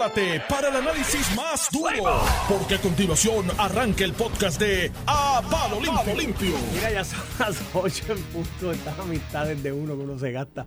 prepárate para el análisis más duro, porque a continuación arranca el podcast de A Palo Limpio. Limpio. Mira, ya son las 8 en punto. Estas amistades de uno que uno se gasta.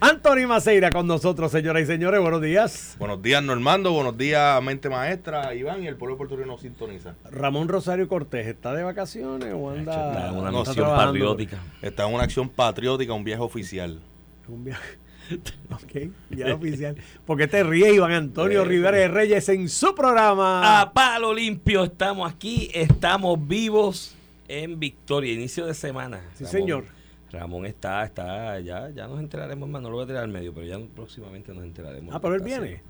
Anthony Maceira con nosotros, señoras y señores. Buenos días. Buenos días, Normando. Buenos días, mente maestra, Iván y el pueblo de Puerto Rico nos sintoniza. Ramón Rosario Cortés, ¿está de vacaciones o anda? Está en una trabajando? patriótica. Está en una acción patriótica, un viaje oficial. Un viaje. Ok, ya oficial. Porque te ríes, Iván Antonio Rivera de Reyes en su programa. A palo limpio, estamos aquí, estamos vivos en victoria, inicio de semana. Sí, Ramón- señor. Ramón está, está, ya, ya nos enteraremos más, no lo voy a tirar al medio, pero ya próximamente nos enteraremos. Ah, pero él viene.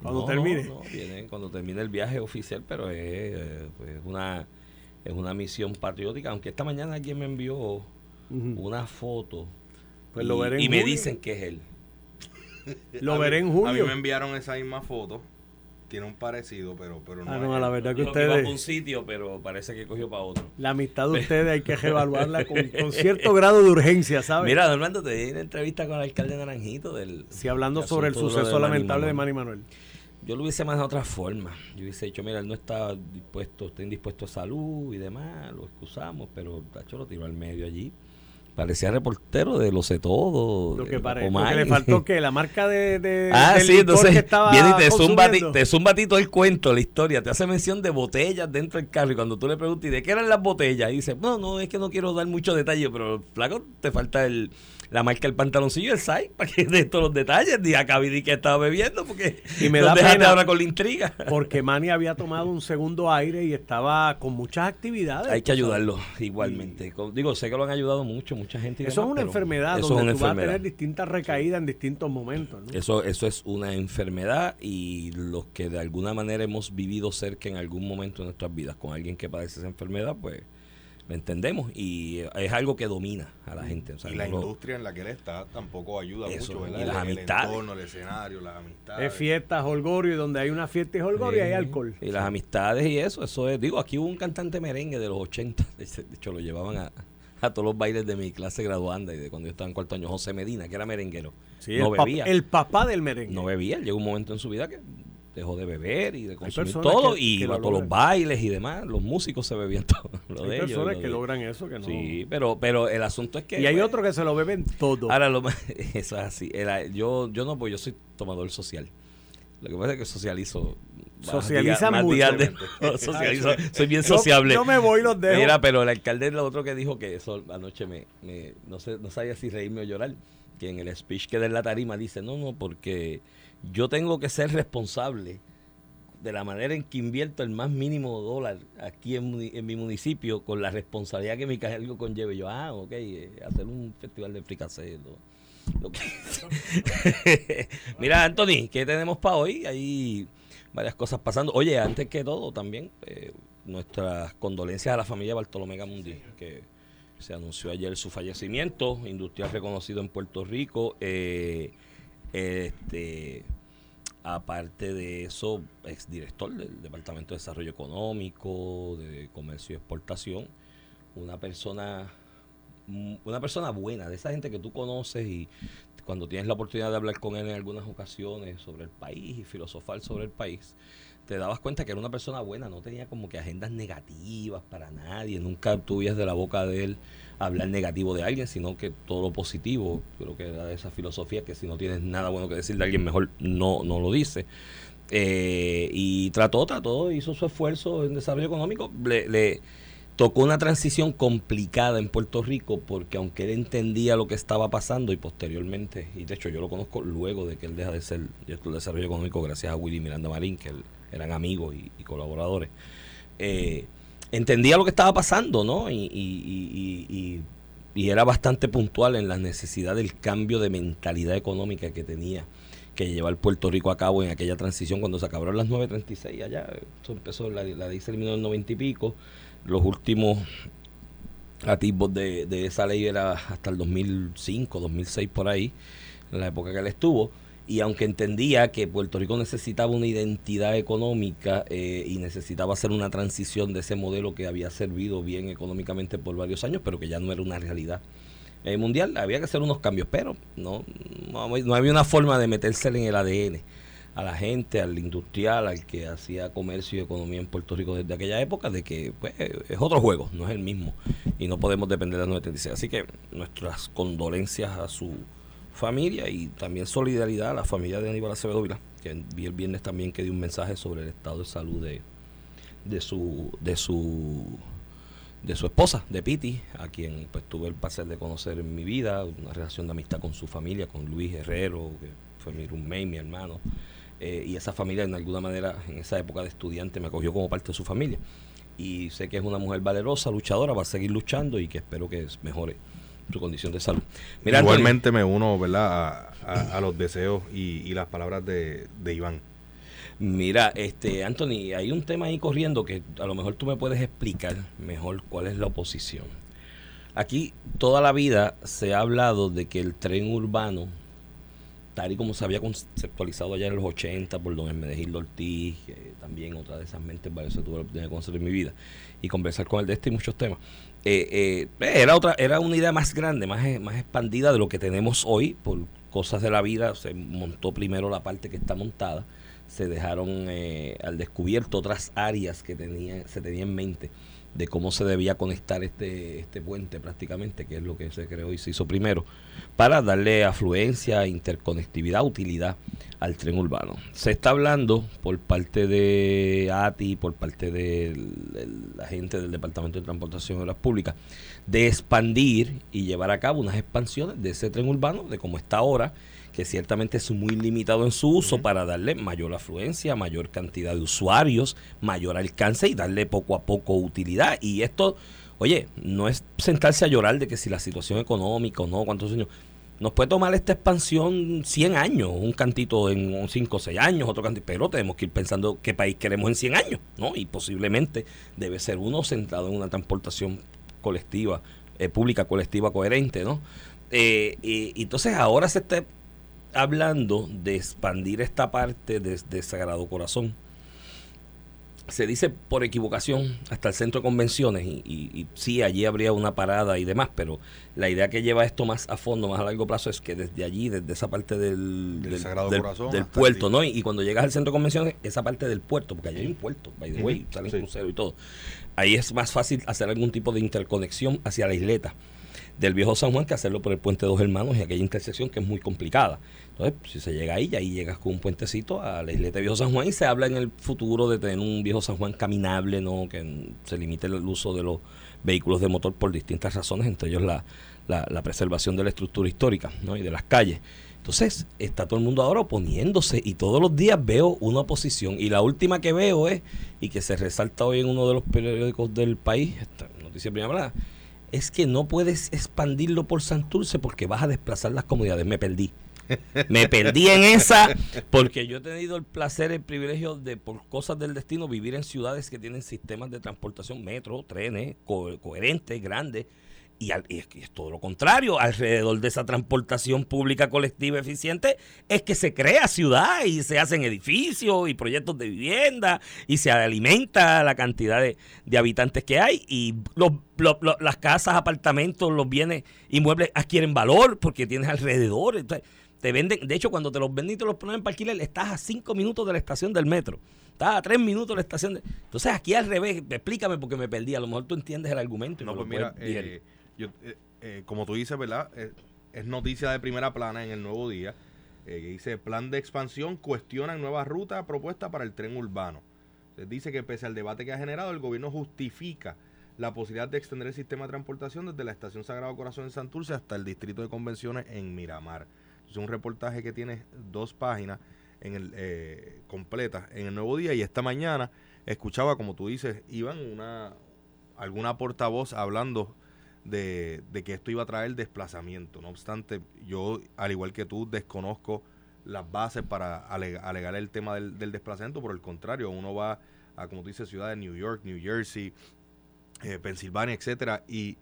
Cuando No, termine. No, no, viene cuando termine el viaje oficial, pero es, eh, pues, una, es una misión patriótica, aunque esta mañana alguien me envió una foto Pues y, lo y me dicen que es él. Lo A veré mí- en A mí julio. me enviaron esa misma foto. Tiene un parecido, pero, pero no. Ah, no, a la verdad que que iba para un ustedes, sitio, pero parece que cogió para otro. la amistad de ustedes hay que reevaluarla con, con cierto grado de urgencia, ¿sabes? Mira, Normando, te di una entrevista con el alcalde Naranjito del... Si hablando del sobre el suceso de Manny lamentable de. Manny Manuel. Yo lo hubiese manejado de otra forma. Yo hubiese dicho, mira, él no está dispuesto, está indispuesto a salud y demás, lo excusamos, pero Tacho lo tiró al medio allí. Parecía reportero de Lo sé todo. Lo de que, pare- lo Comay. que le faltó que la marca de, de Ah, del sí, entonces que estaba viene y te zumba, te zumba todo el cuento, la historia, te hace mención de botellas dentro del carro y cuando tú le preguntas, ¿y de qué eran las botellas? Y dice, no, no, es que no quiero dar mucho detalle, pero flaco, te falta el, la marca del pantaloncillo y el SAI para que des todos los detalles. Di acá vi que estaba bebiendo porque Y me da pena. ahora con la intriga. Porque Manny había tomado un segundo aire y estaba con muchas actividades. Hay que ayudarlo igualmente. Digo, sé que lo han ayudado mucho, mucha gente. Eso es una enfermedad eso donde es una tú vas a tener distintas recaídas en distintos momentos. ¿no? Eso, eso es una enfermedad y los que de alguna manera hemos vivido cerca en algún momento de nuestras vidas con alguien que padece esa enfermedad, pues lo entendemos y es algo que domina a la gente. o sea, Y la no lo- industria en la que él está tampoco ayuda Eso, mucho, ¿verdad? y las El- el amistades. entorno, el escenario, las amistades. Es fiesta, holgorio, y donde hay una fiesta y holgorio hay alcohol. Y las amistades y eso, eso es. Digo, aquí hubo un cantante merengue de los 80, de de hecho lo llevaban a, a todos los bailes de mi clase graduanda y de cuando yo estaba en cuarto año, José Medina, que era merenguero. Sí, no el, pap- bebía. el papá del merengue. no bebía. Llegó un momento en su vida que dejó de beber y de consumir todo que- y que iba lo a todos los bailes y demás. Los músicos se bebían todo. Lo hay de ellos, personas lo que de- logran eso que no. Sí, pero, pero el asunto es que. y hay pues, otros que se lo beben todo. Ahora, lo más, eso es así. Era- yo, yo no, pues yo soy tomador social. Lo que pasa es que socializo. Socializa mucho. de- socializo, soy bien sociable. Yo, me voy y los dejo. Mira, pero el alcalde lo otro que dijo que eso anoche me, me- no sé, no sabía si reírme o llorar, que en el speech que da en la tarima dice, no, no, porque yo tengo que ser responsable de la manera en que invierto el más mínimo dólar aquí en, mi municipio con la responsabilidad que mi cargo conlleve. Yo, ah, ok, eh, hacer un festival de fricasé. Mira, Anthony, ¿qué tenemos para hoy? Hay varias cosas pasando. Oye, antes que todo, también eh, nuestras condolencias a la familia Bartolomé Gamundi, que se anunció ayer su fallecimiento, industrial reconocido en Puerto Rico. eh, este, aparte de eso, exdirector del Departamento de Desarrollo Económico, de Comercio y Exportación, una persona una persona buena, de esa gente que tú conoces y cuando tienes la oportunidad de hablar con él en algunas ocasiones sobre el país y filosofar sobre el país, te dabas cuenta que era una persona buena, no tenía como que agendas negativas para nadie, nunca tuvías de la boca de él hablar negativo de alguien, sino que todo lo positivo, creo que era de esa filosofía que si no tienes nada bueno que decir de alguien, mejor no, no lo dice. Eh, y trató, trató, hizo su esfuerzo en desarrollo económico, tocó una transición complicada en Puerto Rico porque aunque él entendía lo que estaba pasando y posteriormente, y de hecho yo lo conozco luego de que él deja de ser director de desarrollo económico gracias a Willy Miranda Marín, que eran amigos y, colaboradores, eh, entendía lo que estaba pasando, ¿no? Y, y- y- era bastante puntual en la necesidad del cambio de mentalidad económica que tenía que llevar Puerto Rico a cabo en aquella transición cuando se acabaron las 9.36 allá. Empezó, la, la ley se eliminó en el 90 y pico. Los últimos atisbos de, esa ley era hasta el 2005, 2006 por ahí, en la época que él estuvo. Y aunque entendía que Puerto Rico necesitaba una identidad económica eh, y necesitaba hacer una transición de ese modelo que había servido bien económicamente por varios años, pero que ya no era una realidad eh, mundial, había que hacer unos cambios, pero no, no, había una forma de metérsele en el ADN a la gente, al industrial, al que hacía comercio y economía en Puerto Rico desde aquella época, de que pues, es otro juego, no es el mismo y no podemos depender de la 936. Así que nuestras condolencias a su familia y también solidaridad a la familia de Aníbal Acevedo Vila, que vi el viernes también que dio un mensaje sobre el estado de salud de, de su de su de su esposa, de Piti, a quien pues tuve el placer de conocer en mi vida, una relación de amistad con su familia, con Luis Herrero, que fue mi roommate, mi hermano, eh, y esa familia en alguna manera en esa época de estudiante me acogió como parte de su familia. Y sé que es una mujer valerosa, luchadora, va a seguir luchando y que espero que mejore su condición de salud. Igualmente me uno ¿verdad? A, los deseos y, las palabras de, de Iván. Mira, este Anthony, hay un tema ahí corriendo que a lo mejor tú me puedes explicar mejor cuál es la oposición. Aquí toda la vida se ha hablado de que el tren urbano, tal y como se había conceptualizado allá en los 80 por don Hermenegildo Ortiz, también otra de esas mentes que tuve la oportunidad de conocer en mi vida, y conversar con él de este y muchos temas. Eh, eh, era otra era una idea más grande, más, más expandida de lo que tenemos hoy por cosas de la vida. Se montó primero la parte que está montada se dejaron eh, al descubierto otras áreas que tenía, se tenía en mente de cómo se debía conectar este, este puente prácticamente, que es lo que se creó y se hizo primero, para darle afluencia, interconectividad, utilidad al tren urbano. Se está hablando por parte de ATI, por parte de la gente del Departamento de Transportación de las Públicas, de expandir y llevar a cabo unas expansiones de ese tren urbano, de cómo está ahora, que ciertamente es muy limitado en su uso para darle mayor afluencia, mayor cantidad de usuarios, mayor alcance y darle poco a poco utilidad. Y esto, oye, no es sentarse a llorar de que si la situación económica o no, cuántos años. Nos puede tomar esta expansión 100 años, un cantito en 5 o 6 años, otro cantito, pero tenemos que ir pensando qué país queremos en 100 años, ¿no? Y posiblemente debe ser uno centrado en una transportación colectiva, eh, pública colectiva coherente, ¿no? Eh, y, entonces ahora se está hablando de expandir esta parte de, Sagrado Corazón. Se dice por equivocación hasta el centro de convenciones y, y, sí, allí habría una parada y demás, pero la idea que lleva esto más a fondo, más a largo plazo, es que desde allí, desde esa parte del, del, Sagrado Corazón del puerto, ¿no? Y, cuando llegas al centro de convenciones, esa parte del puerto, porque allí hay un puerto, by the way, salen cruceros y todo. Ahí es más fácil hacer algún tipo de interconexión hacia la isleta del viejo San Juan que hacerlo por el puente dos hermanos y aquella intersección que es muy complicada. Entonces, si se llega ahí, ahí llegas con un puentecito a la isleta de Viejo San Juan y se habla en el futuro de tener un Viejo San Juan caminable, ¿no? que se limite el uso de los vehículos de motor por distintas razones, entre ellos la, la, preservación de la estructura histórica ¿no? y de las calles. Entonces, está todo el mundo ahora oponiéndose y todos los días veo una oposición. Y la última que veo es, y que se resalta hoy en uno de los periódicos del país, esta noticia primera es que no puedes expandirlo por Santurce porque vas a desplazar las comunidades. Me perdí. Me perdí en esa porque yo he tenido el placer, el privilegio de, por cosas del destino, vivir en ciudades que tienen sistemas de transportación, metro, trenes, coherentes, grandes. Y, es, es, todo lo contrario, alrededor de esa transportación pública colectiva eficiente es que se crea ciudad y se hacen edificios y proyectos de vivienda y se alimenta la cantidad de, habitantes que hay y los, las casas, apartamentos, los bienes inmuebles adquieren valor porque tienes alrededor. Entonces, te venden, de hecho, cuando te los venden y te los ponen para alquiler, estás a cinco minutos de la estación del metro. Estás a tres minutos de la estación. De... Entonces, aquí al revés, explícame porque me perdí. A lo mejor tú entiendes el argumento. no, pues mira, eh, eh, eh, como tú dices, ¿verdad? es noticia de primera plana en el Nuevo Día. que dice, plan de expansión cuestiona nueva ruta propuesta para el tren urbano. dice que pese al debate que ha generado, el gobierno justifica la posibilidad de extender el sistema de transportación desde la estación Sagrado Corazón en Santurce hasta el distrito de convenciones en Miramar. Es un reportaje que tiene dos páginas en eh, en el Nuevo Día y esta mañana escuchaba, como tú dices, Iván, una, alguna portavoz hablando de, que esto iba a traer desplazamiento. No obstante, yo, al igual que tú, desconozco las bases para alegar el tema del, desplazamiento. Por el contrario, uno va a, como tú dices, ciudades de New York, New Jersey, eh, Pensilvania, etcétera, y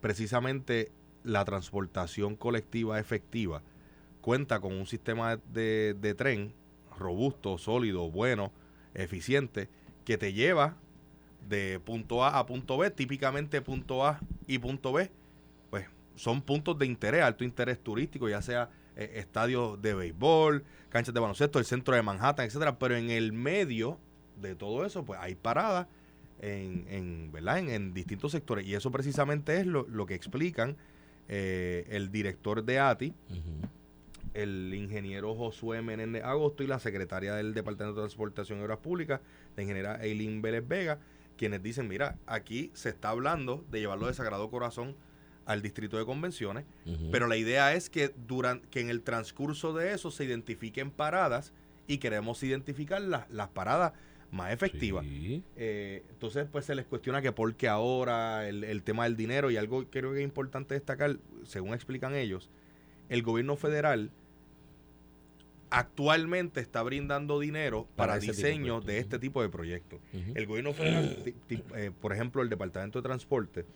precisamente la transportación colectiva efectiva cuenta con un sistema de, de, tren robusto, sólido, bueno, eficiente, que te lleva de punto A a punto B, típicamente punto A y punto B, pues son puntos de interés, alto interés turístico, ya sea eh, estadios de béisbol, canchas de baloncesto, el centro de Manhattan, etcétera, pero en el medio de todo eso, pues hay paradas en, en ¿verdad? En, distintos sectores. Y eso precisamente es lo, lo que explican eh, el director de ATI, el ingeniero Josué Menéndez Agosto y la secretaria del Departamento de Transportación y Obras Públicas, la ingeniera Eileen Vélez Vega, quienes dicen, mira, aquí se está hablando de llevarlo de Sagrado Corazón al distrito de convenciones, pero la idea es que, durante, que en el transcurso de eso se identifiquen paradas y queremos identificar las, las paradas más efectivas. Eh, entonces, pues se les cuestiona que por qué ahora el, el, tema del dinero y algo que creo que es importante destacar, según explican ellos, el gobierno federal actualmente está brindando dinero para, diseño de, este tipo de proyectos. El gobierno federal, eh, por ejemplo, el Departamento de Transporte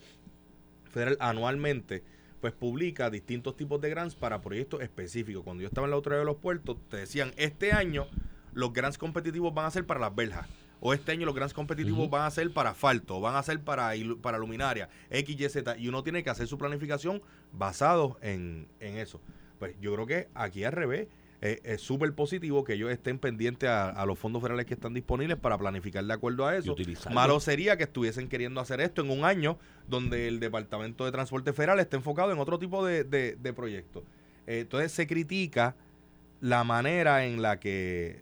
federal anualmente pues publica distintos tipos de grants para proyectos específicos. Cuando yo estaba en la otra de los puertos, te decían, este año los grants competitivos van a ser para las verjas. O este año los grants competitivos van a ser para asfalto, van a ser para, para luminaria, X, Y, Z. Y uno tiene que hacer su planificación basado en, en eso. Pues yo creo que aquí al revés eh, es súper positivo que ellos estén pendientes a, los fondos federales que están disponibles para planificar de acuerdo a eso. Malo sería que estuviesen queriendo hacer esto en un año donde el Departamento de Transporte Federal está enfocado en otro tipo de, de, proyectos. Eh, entonces se critica la manera en la que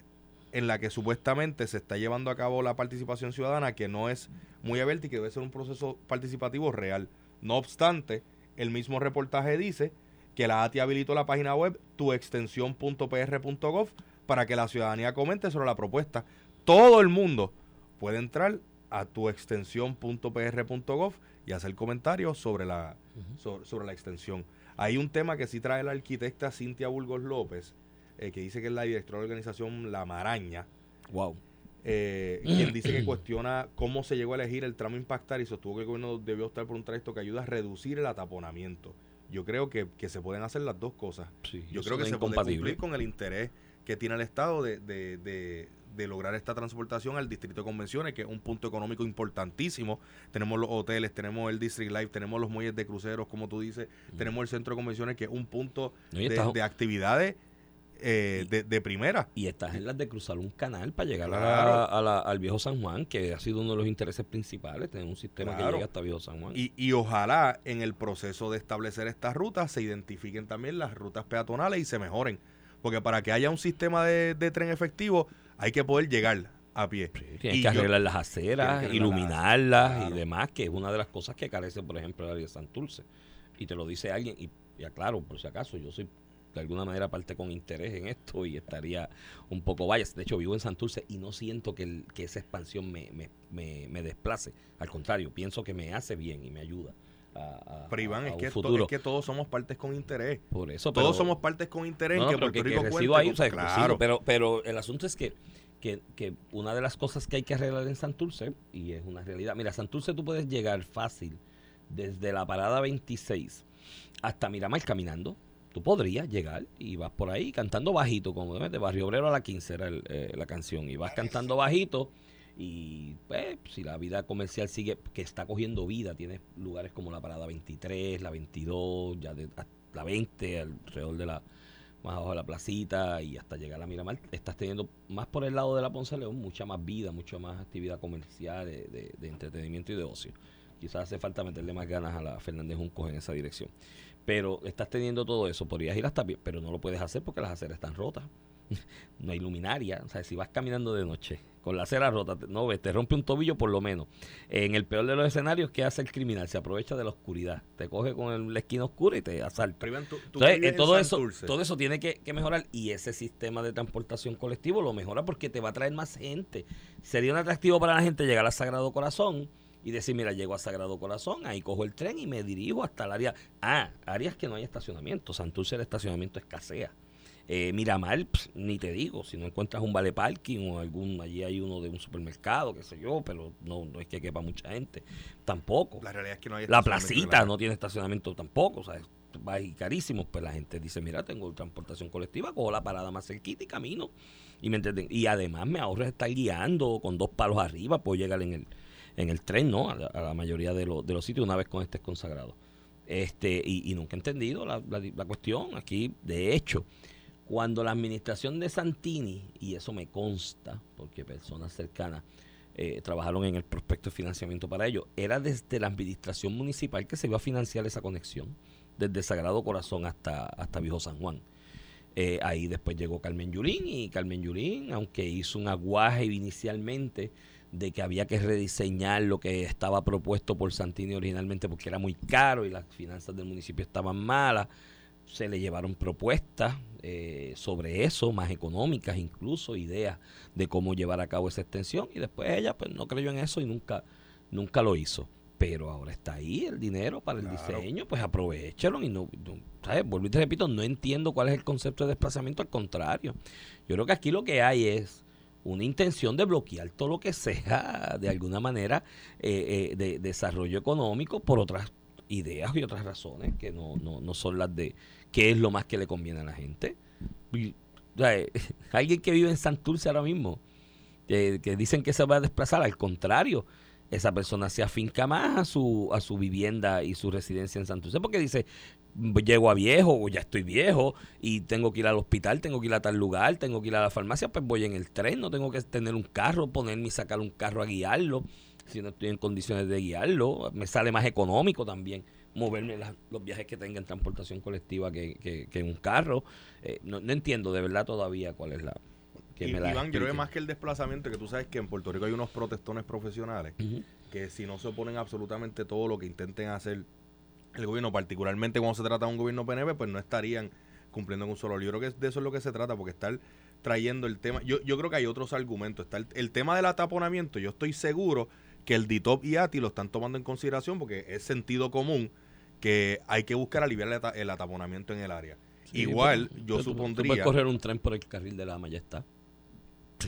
en la que supuestamente se está llevando a cabo la participación ciudadana, que no es muy abierta y que debe ser un proceso participativo real. No obstante, el mismo reportaje dice que la ATI habilitó la página web tuextensión.pr.gov para que la ciudadanía comente sobre la propuesta. Todo el mundo puede entrar a tuextensión.pr.gov y hacer comentarios sobre la, sobre, la extensión. Hay un tema que sí trae la arquitecta Cintia Burgos López, eh, que dice que es la directora de la organización La Maraña. Wow. Eh, quien dice que cuestiona cómo se llegó a elegir el tramo impactar y sostuvo que el gobierno debió optar por un trayecto que ayuda a reducir el ataponamiento yo creo que, se pueden hacer las dos cosas. yo creo que se puede cumplir con el interés que tiene el Estado de, de, de, lograr esta transportación al distrito de convenciones, que es un punto económico importantísimo. Tenemos los hoteles, tenemos el District Life, tenemos los muelles de cruceros, como tú dices, mm. tenemos el centro de convenciones, que es un punto de, actividades eh, de, primera. Y estás en las de cruzar un canal para llegar a, al viejo San Juan, que ha sido uno de los intereses principales, tener un sistema que llegue hasta viejo San Juan. Y, y ojalá en el proceso de establecer estas rutas se identifiquen también las rutas peatonales y se mejoren. Porque para que haya un sistema de, tren efectivo hay que poder llegar a pie. tienes que arreglar las aceras, iluminarlas y demás, que es una de las cosas que carece, por ejemplo, el área de Santurce. Y te lo dice alguien, y, y aclaro, por si acaso, yo soy de alguna manera parte con interés en esto y estaría un poco vayas. De hecho, vivo en Santurce y no siento que, el, que esa expansión me, me, me, desplace. Al contrario, pienso que me hace bien y me ayuda. A, pero Iván, es, que es que todos somos partes con interés. Por eso, todos somos partes con interés que Puerto Rico ahí, claro. pero, pero el asunto es que, que, que una de las cosas que hay que arreglar en Santurce, y es una realidad, mira, Santurce tú puedes llegar fácil desde la parada 26 hasta Miramar caminando, tú podrías llegar y vas por ahí cantando bajito, como de Barrio Obrero a la 15 era eh, la canción, y vas cantando bajito y pues, si la vida comercial sigue, que está cogiendo vida, tienes lugares como la Parada 23, la 22, ya de, la 20, alrededor de la, más abajo de la placita y hasta llegar a Miramar, estás teniendo más por el lado de la Ponce León, mucha más vida, mucha más actividad comercial, de, de entretenimiento y de ocio. Quizás hace falta meterle más ganas a la Fernández Juncos en esa dirección. Pero estás teniendo todo eso, podrías ir hasta bien, pero no lo puedes hacer porque las aceras están rotas. no hay luminaria. O sea, si vas caminando de noche con la acera rota, no ves, te rompe un tobillo por lo menos. En el peor de los escenarios, ¿qué hace el criminal? Se aprovecha de la oscuridad. Te coge con la esquina oscura y te asalta. Entonces, eh, todo, eso, todo eso tiene que, que, mejorar y ese sistema de transportación colectivo lo mejora porque te va a traer más gente. Sería un atractivo para la gente llegar al Sagrado Corazón y decir, mira, llego a Sagrado Corazón, ahí cojo el tren y me dirijo hasta el área. Ah, áreas que no hay estacionamiento. Santurce el estacionamiento escasea. Eh, Miramar, ni te digo, si no encuentras un vale parking o algún, allí hay uno de un supermercado, qué sé yo, pero no, no es que quepa mucha gente. Tampoco. La realidad es que no hay La placita no tiene estacionamiento tampoco, o sea, va ir carísimo. Pues la gente dice, mira, tengo transportación colectiva, cojo la parada más cerquita y camino. Y, me y además me ahorro estar guiando con dos palos arriba, puedo llegar en el, en el tren, ¿no? A la, mayoría de, de, los sitios una vez con este consagrado. Este, y, nunca he entendido la, la, cuestión. Aquí, de hecho, cuando la administración de Santini, y eso me consta, porque personas cercanas eh, trabajaron en el prospecto de financiamiento para ello, era desde la administración municipal que se iba a financiar esa conexión, desde Sagrado Corazón hasta, hasta Viejo San Juan. Eh, ahí después llegó Carmen Yulín y Carmen Yulín, aunque hizo un aguaje inicialmente de que había que rediseñar lo que estaba propuesto por Santini originalmente porque era muy caro y las finanzas del municipio estaban malas, se le llevaron propuestas eh, sobre eso, más económicas incluso, ideas de cómo llevar a cabo esa extensión y después ella pues no creyó en eso y nunca, nunca lo hizo. Pero ahora está ahí el dinero para el diseño, pues aprovechalo y no, ¿sabes? Vuelvo y te repito, no entiendo cuál es el concepto de desplazamiento, al contrario. Yo creo que aquí lo que hay es una intención de bloquear todo lo que sea de alguna manera eh, eh, de desarrollo económico por otras ideas y otras razones que no, no, no son las de qué es lo más que le conviene a la gente. alguien que vive en Santurce ahora mismo, que, dicen que se va a desplazar, al contrario, esa persona se afinca más a su, a su vivienda y su residencia en Santurce porque dice, llego a viejo o ya estoy viejo y tengo que ir al hospital, tengo que ir a tal lugar, tengo que ir a la farmacia, pues voy en el tren, no tengo que tener un carro, ponerme y sacar un carro a guiarlo, si no estoy en condiciones de guiarlo, me sale más económico también moverme los viajes que tenga en transportación colectiva que, que, un carro. Eh, no, entiendo de verdad todavía cuál es la... Que me la Iván, yo creo que más que el desplazamiento, que tú sabes que en Puerto Rico hay unos protestones profesionales que si no se oponen absolutamente todo lo que intenten hacer el gobierno, particularmente cuando se trata de un gobierno PNP, pues no estarían cumpliendo con un solo. Yo creo que de eso es lo que se trata, porque estar trayendo el tema. Yo, yo creo que hay otros argumentos. Está el, el tema del ataponamiento, yo estoy seguro que el DITOP y ATI lo están tomando en consideración porque es sentido común que hay que buscar aliviar el, ataponamiento en el área. Igual, yo supondría. Tú puedes correr un tren por el carril de la está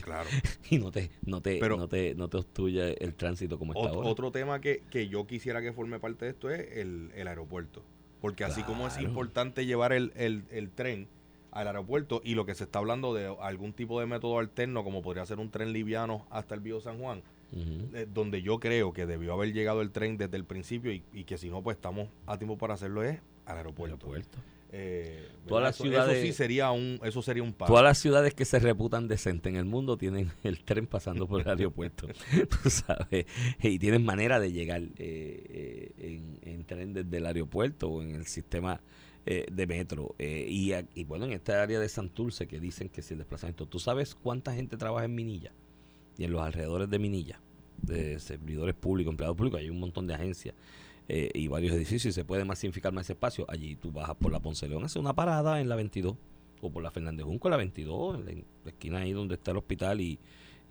Claro. y no te, no te, no te, no te obstruye el tránsito como está ahora. Otro tema que, que, yo quisiera que forme parte de esto es el, el aeropuerto. Porque así como es importante llevar el, el, el, tren al aeropuerto y lo que se está hablando de algún tipo de método alterno, como podría ser un tren liviano hasta el Bío San Juan, eh, donde yo creo que debió haber llegado el tren desde el principio y, que si no, pues estamos a tiempo para hacerlo es al aeropuerto. Eh, todas las ciudades, eso sí sería un, eso sería un Todas las ciudades que se reputan decentes en el mundo tienen el tren pasando por el aeropuerto, tú sabes, y tienen manera de llegar eh, en, en, tren desde el aeropuerto o en el sistema de metro. y, y, bueno, en esta área de Santurce que dicen que si el desplazamiento, ¿tú sabes cuánta gente trabaja en Minilla? y en los alrededores de Minilla, de servidores públicos, empleados públicos, hay un montón de agencias eh, y varios edificios y se puede masificar más espacio. Allí tú bajas por la Ponce León, haces una parada en la 22 o por la Fernández Junco la 22, en la esquina ahí donde está el hospital y,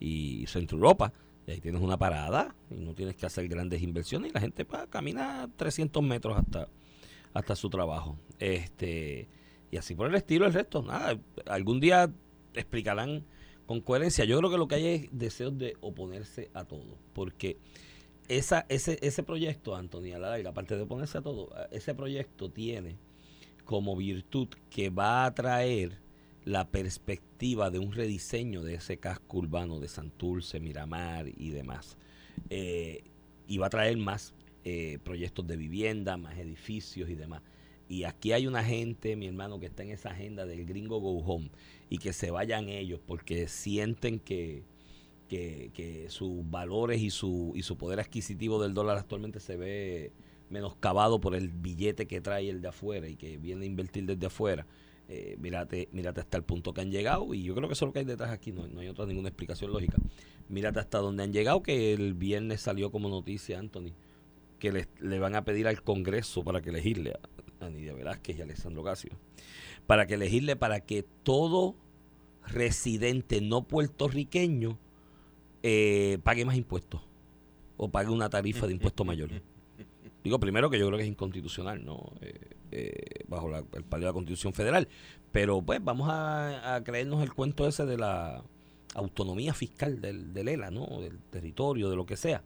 y Centro Europa. Y ahí tienes una parada y no tienes que hacer grandes inversiones y la gente pues, camina 300 metros hasta, hasta su trabajo. este Y así por el estilo, el resto, nada. Algún día explicarán con coherencia. Yo creo que lo que hay es deseos de oponerse a todo, porque esa, ese, ese proyecto, Antonio, la aparte de oponerse a todo, ese proyecto tiene como virtud que va a traer la perspectiva de un rediseño de ese casco urbano de Santurce, Miramar y demás. Eh, y va a traer más eh, proyectos de vivienda, más edificios y demás. Y aquí hay una gente, mi hermano, que está en esa agenda del gringo Go Home y que se vayan ellos porque sienten que, que, sus valores y su, y su poder adquisitivo del dólar actualmente se ve menoscabado por el billete que trae el de afuera y que viene a invertir desde afuera. Eh, mírate, hasta el punto que han llegado y yo creo que eso es lo que hay detrás aquí, no, no hay otra ninguna explicación lógica. Mírate hasta donde han llegado, que el viernes salió como noticia, Anthony, que le, le van a pedir al Congreso para que elegirle a, a Nidia Velázquez y a Alessandro Casio para que elegirle para que todo residente no puertorriqueño eh, pague más impuestos o pague una tarifa de impuesto mayor. Digo, primero que yo creo que es inconstitucional, ¿no? Eh, eh, bajo el palio de la Constitución Federal. Pero pues vamos a, creernos el cuento ese de la autonomía fiscal del, del ELA, ¿no? Del territorio, de lo que sea.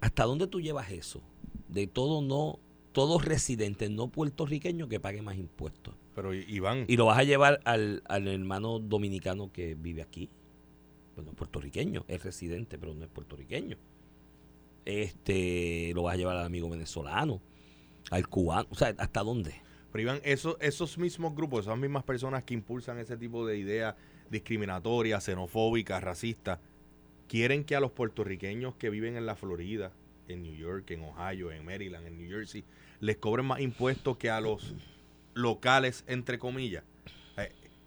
¿hasta dónde tú llevas eso? De todo no todos residentes no puertorriqueños que paguen más impuestos. Pero Iván. Y lo vas a llevar al, hermano dominicano que vive aquí. Pues no es puertorriqueño, es residente, pero no es puertorriqueño. Este, lo vas a llevar al amigo venezolano. al cubano. O sea, ¿hasta dónde? Pero Iván, esos, esos mismos grupos, esas mismas personas que impulsan ese tipo de ideas discriminatorias, xenofóbicas, racistas, quieren que a los puertorriqueños que viven en la Florida, en New York, en Ohio, en Maryland, en New Jersey, les cobren más impuestos que a los locales, entre comillas.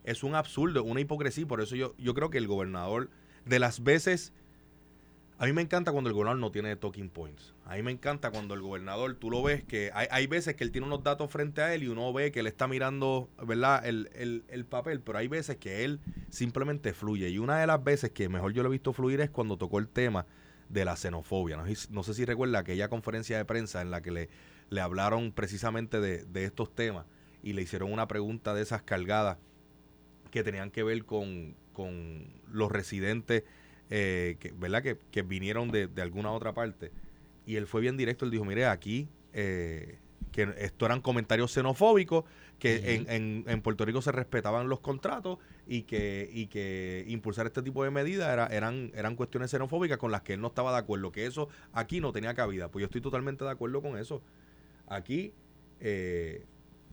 Es un absurdo, una hipocresía. Por eso yo, yo creo que el gobernador, de las veces a mí me encanta cuando el gobernador no tiene talking points. A mí me encanta cuando el gobernador, tú lo ves que hay, hay veces que él tiene unos datos frente a él y uno ve que él está mirando, ¿verdad? El, el, el, papel, pero hay veces que él simplemente fluye. Y una de las veces que mejor yo lo he visto fluir es cuando tocó el tema de la xenofobia. No, no sé si recuerda aquella conferencia de prensa en la que le, le hablaron precisamente de, de estos temas y le hicieron una pregunta de esas cargadas que tenían que ver con, con los residentes eh, que, ¿verdad? Que, vinieron de, alguna otra parte. Y él fue bien directo, él dijo, mire, aquí eh, que esto eran comentarios xenofóbicos, que en, en, Puerto Rico se respetaban los contratos y que, y que impulsar este tipo de medidas era, eran, eran cuestiones xenofóbicas con las que él no estaba de acuerdo, que eso aquí no tenía cabida. Pues yo estoy totalmente de acuerdo con eso. Aquí eh,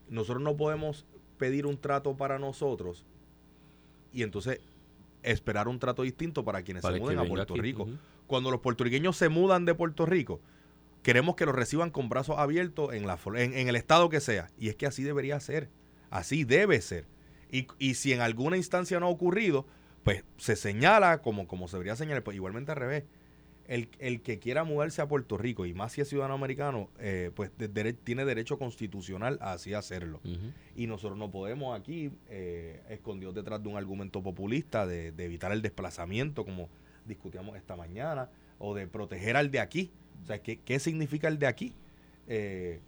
nosotros no podemos pedir un trato para nosotros y entonces esperar un trato distinto para quienes se muden a Puerto Rico. Cuando los puertorriqueños se mudan de Puerto Rico, queremos que los reciban con brazos abiertos en, la, en, el estado que sea. Y es que así debería ser. Así debe ser. Y, y, si en alguna instancia no ha ocurrido, pues se señala como, como se debería señalar. Pues igualmente al revés el, el, que quiera mudarse a Puerto Rico y más si es ciudadano americano, eh, pues tiene derecho constitucional a así hacerlo. Y nosotros no podemos aquí, eh, escondidos detrás de un argumento populista de, evitar el desplazamiento, como discutíamos esta mañana, o de proteger al de aquí. O sea, ¿qué, qué significa el de aquí? Eh,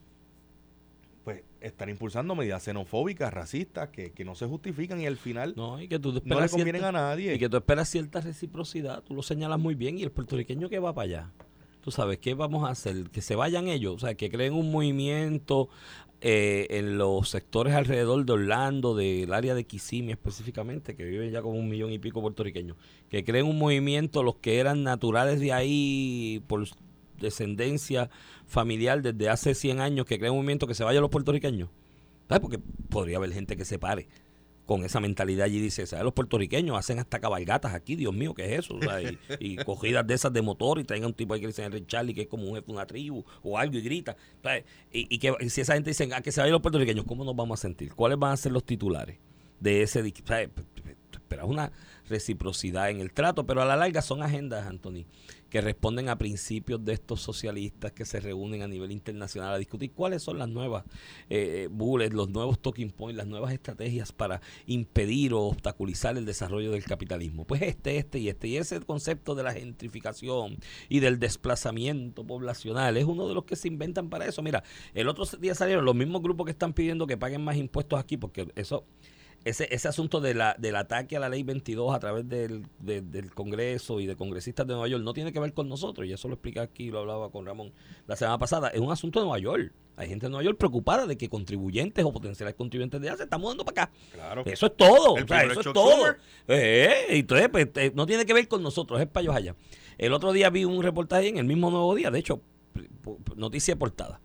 pues estar impulsando medidas xenofóbicas, racistas, que, no se justifican y al final no, y que tú no le convienen a nadie. Y que tú esperas cierta reciprocidad, tú lo señalas muy bien, y el puertorriqueño que va para allá. Tú sabes, ¿qué vamos a hacer? Que se vayan ellos, o sea, que creen un movimiento eh, en los sectores alrededor de Orlando, del área de Kissimmee específicamente, que viven ya como un millón y pico puertorriqueños, que creen un movimiento los que eran naturales de ahí por descendencia familiar desde hace 100 años que crea un movimiento que se vaya a los puertorriqueños. ¿Sabes? Porque podría haber gente que se pare con esa mentalidad y dice, ¿sabes? Los puertorriqueños hacen hasta cabalgatas aquí, Dios mío, ¿qué es eso? y, cogidas de esas de motor y traen a un tipo ahí que dice el Charlie, que es como un jefe de una tribu o algo y grita. Y, que si esa gente dice, a ah, que se vayan los puertorriqueños, ¿cómo nos vamos a sentir? ¿Cuáles van a ser los titulares de ese? ¿sabes? Esperas una reciprocidad en el trato, pero a la larga son agendas, Anthony, que responden a principios de estos socialistas que se reúnen a nivel internacional a discutir cuáles son las nuevas eh, bullets, los nuevos talking points, las nuevas estrategias para impedir o obstaculizar el desarrollo del capitalismo. Pues este, este y este. Y ese concepto de la gentrificación y del desplazamiento poblacional es uno de los que se inventan para eso. Mira, el otro día salieron los mismos grupos que están pidiendo que paguen más impuestos aquí, porque eso ese, ese asunto de la, del ataque a la ley 22 a través del, del Congreso y de congresistas de Nueva York no tiene que ver con nosotros, y eso lo expliqué aquí, lo hablaba con Ramón la semana pasada, es un asunto de Nueva York. Hay gente de Nueva York preocupada de que contribuyentes o potenciales contribuyentes de allá se están mudando para acá. Claro. Eso es todo. eso es todo. Eh, entonces, pues, eh, no tiene que ver con nosotros, es para ellos allá. El otro día vi un reportaje en el mismo Nuevo Día, de hecho, noticia portada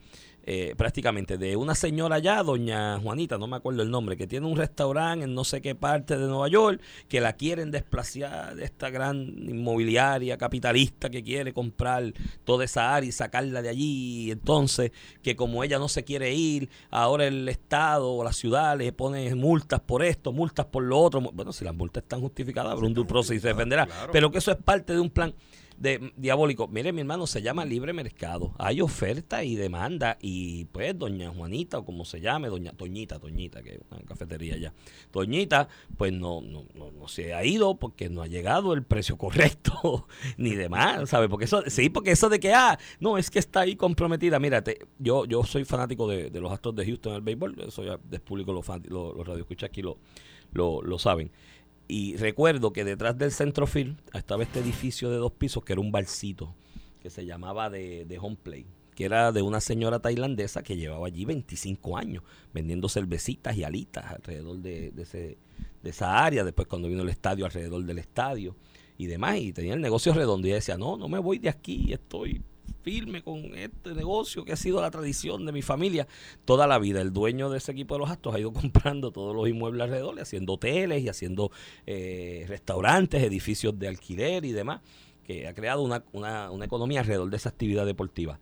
eh, prácticamente de una señora allá, doña Juanita, no me acuerdo el nombre, que tiene un restaurante en no sé qué parte de Nueva York, que la quieren desplazar de esta gran inmobiliaria capitalista que quiere comprar toda esa área y sacarla de allí. Y entonces, que como ella no se quiere ir, ahora el Estado o la ciudad le pone multas por esto, multas por lo otro. Bueno, si las multas están justificadas, Bruno Proceso se defenderá. Pero que eso es parte de un plan de diabólico. Mire, mi hermano, se llama libre mercado. Hay oferta y demanda. Y pues, doña Juanita, o como se llame, doña Toñita, Toñita, que es una cafetería allá. Toñita, pues no, no, no, se ha ido porque no ha llegado el precio correcto, ni demás, ¿sabes? Porque eso, sí, porque eso de que, ah, no, es que está ahí comprometida. Mírate, yo, yo soy fanático de, los actos de Houston el béisbol. Eso ya es público, los, los, los radioescuchas aquí lo, lo, lo saben. Y recuerdo que detrás del centrofil estaba este edificio de dos pisos que era un barcito que se llamaba de, de Home Play, que era de una señora tailandesa que llevaba allí 25 años vendiendo cervecitas y alitas alrededor de, ese, de esa área. Después cuando vino el estadio, alrededor del estadio y demás. Y tenía el negocio redondo y decía, no, no me voy de aquí, estoy firme con este negocio que ha sido la tradición de mi familia toda la vida. El dueño de ese equipo de los Astros ha ido comprando todos los inmuebles alrededor, haciendo hoteles y haciendo eh, restaurantes, edificios de alquiler y demás, que ha creado una, una, una economía alrededor de esa actividad deportiva.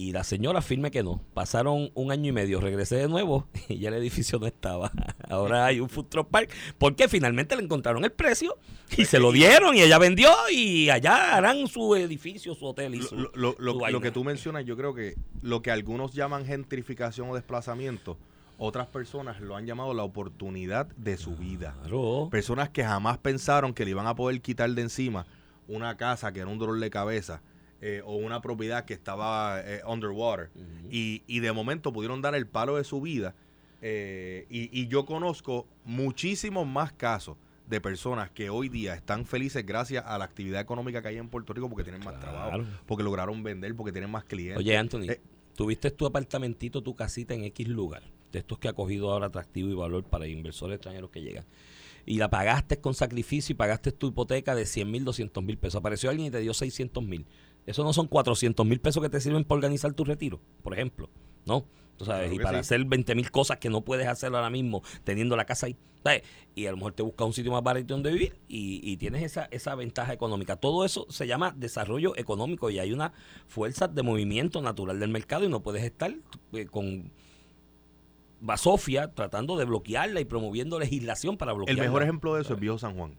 Y la señora firme que no. Pasaron un año y medio, regresé de nuevo y ya el edificio no estaba. Ahora hay un food truck park porque finalmente le encontraron el precio y se lo dieron y ella vendió y allá harán su edificio, su hotel y su, Lo, lo- lo- su lo vaina. que tú mencionas, yo creo que lo que algunos llaman gentrificación o desplazamiento, otras personas lo han llamado la oportunidad de su vida. Claro. Personas que jamás pensaron que le iban a poder quitar de encima una casa que era un dolor de cabeza eh, o una propiedad que estaba eh, underwater. y, y de momento pudieron dar el palo de su vida. eh, y, y yo conozco muchísimos más casos de personas que hoy día están felices gracias a la actividad económica que hay en Puerto Rico porque tienen más trabajo, porque lograron vender, porque tienen más clientes. Oye, Anthony, Eh, tuviste tu apartamentito, tu casita en X lugar, de estos que ha cogido ahora atractivo y valor para inversores extranjeros que llegan, y la pagaste con sacrificio y pagaste tu hipoteca de 100 mil, 200 mil pesos. Apareció alguien y te dio 600 mil. Eso no son 400 mil pesos que te sirven para organizar tu retiro, por ejemplo. No. Tú sabes, Claro y para sí. hacer 20 mil cosas que no puedes hacer ahora mismo teniendo la casa ahí. ¿sabes? Y a lo mejor te buscas un sitio más barato donde vivir y, y tienes esa, esa ventaja económica. Todo eso se llama desarrollo económico y hay una fuerza de movimiento natural del mercado y no puedes estar eh, con basofia tratando de bloquearla y promoviendo legislación para el bloquearla. mejor ejemplo de eso es Viejo San Juan.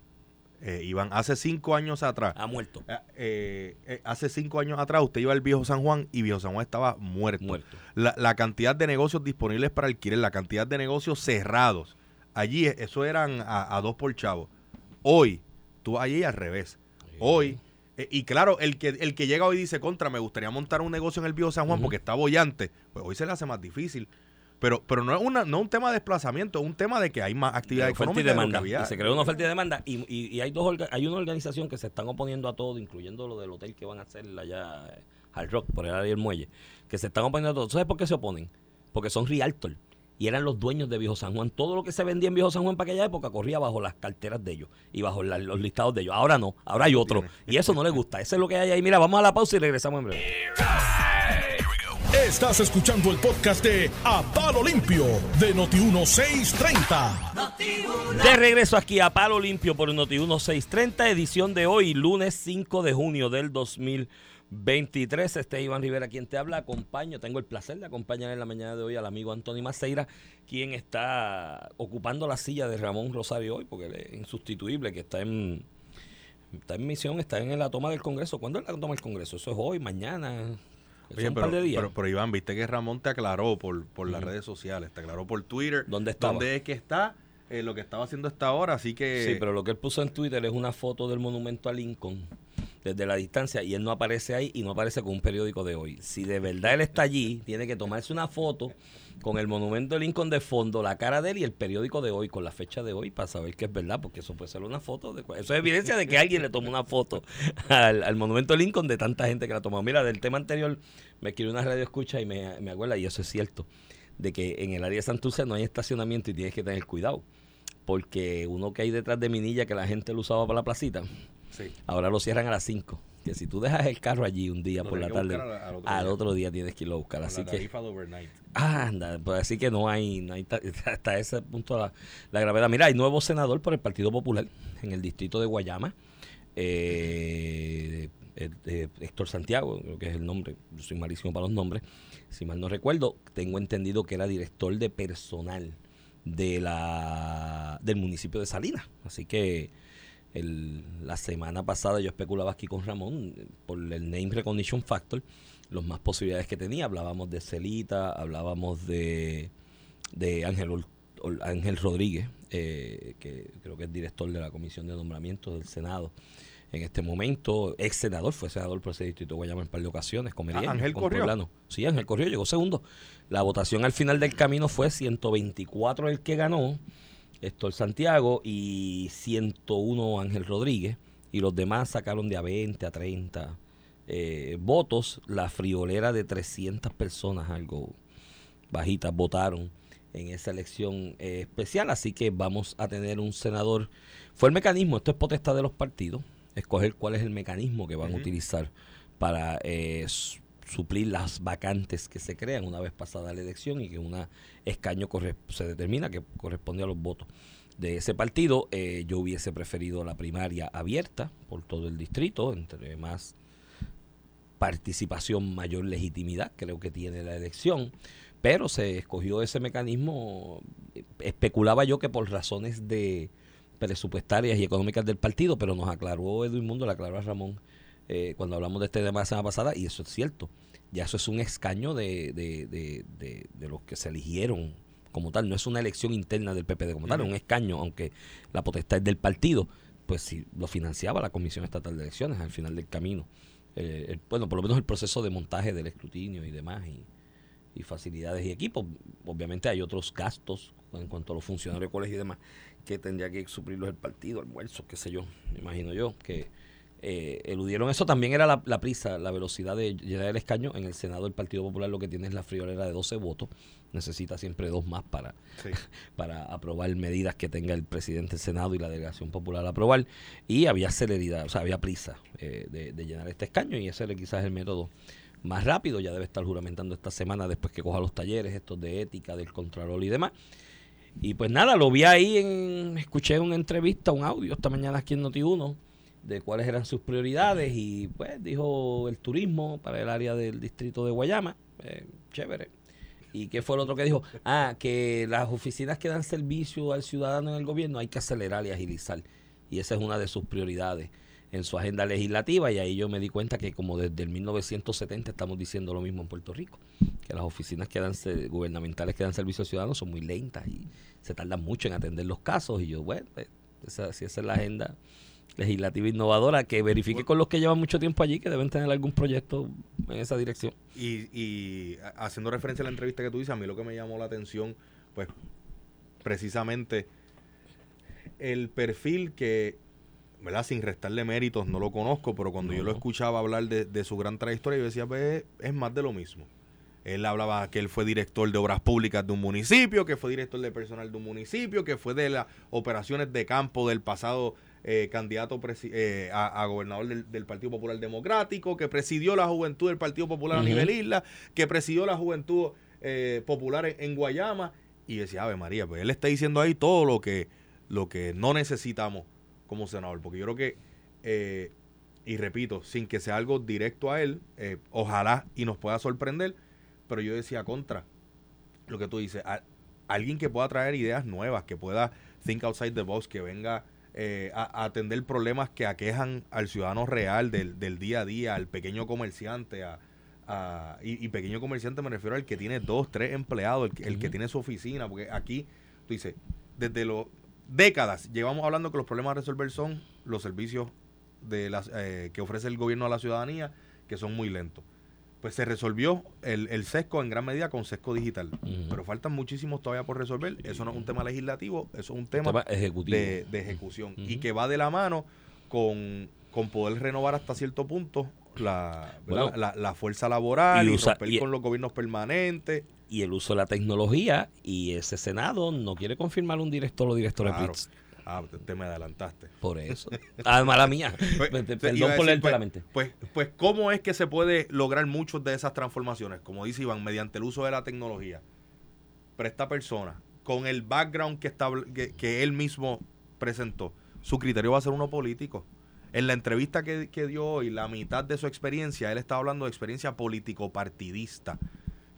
Eh, Iván, hace cinco años atrás, Ha muerto, eh, eh, eh, hace cinco años atrás usted iba al Viejo San Juan y Viejo San Juan estaba muerto. muerto. La, la cantidad de negocios disponibles para alquiler, la cantidad de negocios cerrados. Allí eh, eso eran a, a dos por chavo. Hoy, tú allí al revés. Hoy, y claro, el que, el que llega hoy dice, contra, me gustaría montar un negocio en el Viejo San Juan porque está bollante, pues hoy se le hace más difícil. Pero, pero no es una, no un tema de desplazamiento, es un tema de que hay más actividad De y económica de que demanda. había. Y se creó una oferta y demanda. Y, y- y hay dos hay una organización que se están oponiendo a todo, incluyendo lo del hotel que van a hacer allá eh, Hard Rock, por el área del muelle, que se están oponiendo a todo. ¿Sabes por qué se oponen? Porque son realtor. Y eran los dueños de Viejo San Juan. Todo lo que se vendía en Viejo San Juan para aquella época corría bajo las carteras de ellos y bajo la- los listados de ellos. Ahora no, ahora hay otro. Y eso no les gusta. Eso es lo que hay ahí. Mira, vamos a la pausa y regresamos en breve. Estás escuchando el podcast de A Palo Limpio de Noti1630. De regreso aquí a Palo Limpio por Noti 1630, edición de hoy, lunes 5 de junio del 2023. Este es Iván Rivera quien te habla. Acompaño, tengo el placer de acompañar en la mañana de hoy al amigo Anthony Maceira, quien está ocupando la silla de Ramón Rosario hoy, porque él es insustituible, que está en, está en misión, está en la toma del Congreso. ¿Cuándo es la toma del Congreso? ¿Eso es hoy, mañana? Oye, un pero, par de días. pero, pero, Iván, viste que Ramón te aclaró por, por las redes sociales, te aclaró por Twitter. ¿Dónde estaba? ¿Dónde es que está? eh, lo que estaba haciendo hasta ahora, así que... Sí, pero lo que él puso en Twitter es una foto del monumento a Lincoln desde la distancia y él no aparece ahí y no aparece con un periódico de hoy. Si de verdad él está allí, tiene que tomarse una foto con el monumento de Lincoln de fondo, la cara de él y el periódico de hoy, con la fecha de hoy, para saber que es verdad, porque eso puede ser una foto. De, eso es evidencia de que alguien le tomó una foto al, monumento de Lincoln de tanta gente que la tomó. Mira, del tema anterior me escribió una radio escucha y me, me acuerda, y eso es cierto, de que en el área de Santurce no hay estacionamiento y tienes que tener cuidado. Porque uno que hay detrás de Minilla que la gente lo usaba para la placita, Sí. ahora lo cierran a las 5. Que si tú dejas el carro allí un día Lo por la tarde, al- al otro al día. otro día tienes que irlo a buscar. Así la que, overnight. anda, pues así que no hay, no hay ta- hasta ese punto la, la gravedad. Mira, hay nuevo senador por el Partido Popular en el distrito de Guayama. Eh, eh, eh, Héctor Santiago, creo que es el nombre, yo soy malísimo para los nombres, si mal no recuerdo, tengo entendido que era director de personal de la del municipio de Salinas. Así que el- la semana pasada yo especulaba aquí con Ramón por el Name Recognition Factor, los más posibilidades que tenía. Hablábamos de Celita, hablábamos de, de Ángel, Ángel Rodríguez, eh, que creo que es director de la Comisión de Nombramientos del Senado. En este momento, ex senador, fue senador por ese distrito Guayama en par de ocasiones, comería. Ah, Ángel corrió. Sí, Ángel corrió, llegó segundo. La votación al final del camino fue 124 el que ganó, Héctor Santiago, y 101 Ángel Rodríguez. Y los demás sacaron de a 20 a 30 eh, votos. La friolera de 300 personas, algo bajitas, votaron en esa elección eh, especial. Así que vamos a tener un senador. Fue el mecanismo, esto es potestad de los partidos, escoger cuál es el mecanismo que van a utilizar para eh, suplir las vacantes que se crean una vez pasada la elección y que un escaño se determina que corresponde a los votos de ese partido. Eh, yo hubiese preferido la primaria abierta por todo el distrito, entre más participación, mayor legitimidad creo que tiene la elección, pero se escogió ese mecanismo, especulaba yo que por razones de presupuestarias y económicas del partido, pero nos aclaró Edwin Mundo, le aclaró a Ramón eh, cuando hablamos de este tema la semana pasada, y eso es cierto, ya eso es un escaño de, de, de, de, los que se eligieron como tal, no es una elección interna del PPD como tal, es un escaño, aunque la potestad es del partido, pues si lo financiaba la Comisión Estatal de Elecciones al final del camino. Eh, bueno, por lo menos el proceso de montaje del escrutinio y demás, y, facilidades y equipos. Obviamente hay otros gastos en cuanto a los funcionarios de colegio y demás que tendría que suplirlos el partido, almuerzos, qué sé yo, me imagino yo, que eh, eludieron eso. También era la, prisa, la velocidad de llegar el escaño. En el Senado el Partido Popular lo que tiene es la friolera de 12 votos. Necesita siempre dos más para, para aprobar medidas que tenga el presidente del Senado y la delegación popular a aprobar. Y había celeridad, o sea, había prisa eh, de, llenar este escaño y ese era quizás el método más rápido. Ya debe estar juramentando esta semana después que coja los talleres estos de ética, del control y demás. Y pues nada, lo vi ahí, en, escuché una entrevista, un audio esta mañana aquí en Noti1 de cuáles eran sus prioridades y pues dijo el turismo para el área del distrito de Guayama, eh, chévere. ¿Y qué fue lo otro que dijo? Ah, que las oficinas que dan servicio al ciudadano en el gobierno hay que acelerar y agilizar. Y esa es una de sus prioridades en su agenda legislativa y ahí yo me di cuenta que como desde el 1970 estamos diciendo lo mismo en Puerto Rico, que las oficinas que dan gubernamentales que dan servicio al ciudadano son muy lentas y se tardan mucho en atender los casos y yo, bueno, pues, si esa es la agenda legislativa innovadora que verifique con los que llevan mucho tiempo allí que deben tener algún proyecto en esa dirección. Y, haciendo referencia a la entrevista que tú dices, a mí lo que me llamó la atención, pues precisamente el perfil que, ¿verdad? Sin restarle méritos, no lo conozco, pero cuando yo lo escuchaba hablar de, su gran trayectoria, yo decía, pues es más de lo mismo. Él hablaba que él fue director de obras públicas de un municipio, que fue director de personal de un municipio, que fue de las operaciones de campo del pasado eh, candidato eh, a, gobernador del, Partido Popular Democrático, que presidió la juventud del Partido Popular a nivel isla, que presidió la juventud eh, popular en, Guayama. Y decía, Ave María, pues él está diciendo ahí todo lo que, lo que no necesitamos como senador. Porque yo creo que, y repito, sin que sea algo directo a él, ojalá y nos pueda sorprender, pero yo decía contra lo que tú dices, alguien que pueda traer ideas nuevas, que pueda think outside the box, que venga eh, a, atender problemas que aquejan al ciudadano real del, del día a día, al pequeño comerciante, a, y, pequeño comerciante me refiero al que tiene dos, tres empleados, el, el que tiene su oficina, porque aquí, tú dices, desde los décadas llevamos hablando que los problemas a resolver son los servicios de las, eh, que ofrece el gobierno a la ciudadanía, que son muy lentos pues se resolvió el, el sesco en gran medida con sesco digital. Pero faltan muchísimos todavía por resolver. Eso no es un tema legislativo, eso es un tema, De, ejecución. Y que va de la mano con, poder renovar hasta cierto punto la, la, fuerza laboral y, con los gobiernos permanentes. Y el uso de la tecnología. Y ese Senado no quiere confirmar un director o director de Ah, te, me adelantaste. Por eso. Ah, mala mía. Pues, Perdón por leerte pues, la mente. Pues, pues, ¿cómo es que se puede lograr muchas de esas transformaciones? Como dice Iván, mediante el uso de la tecnología. Pero esta persona, con el background que, está, que, él mismo presentó, su criterio va a ser uno político. En la entrevista que, dio hoy, la mitad de su experiencia, él estaba hablando de experiencia político-partidista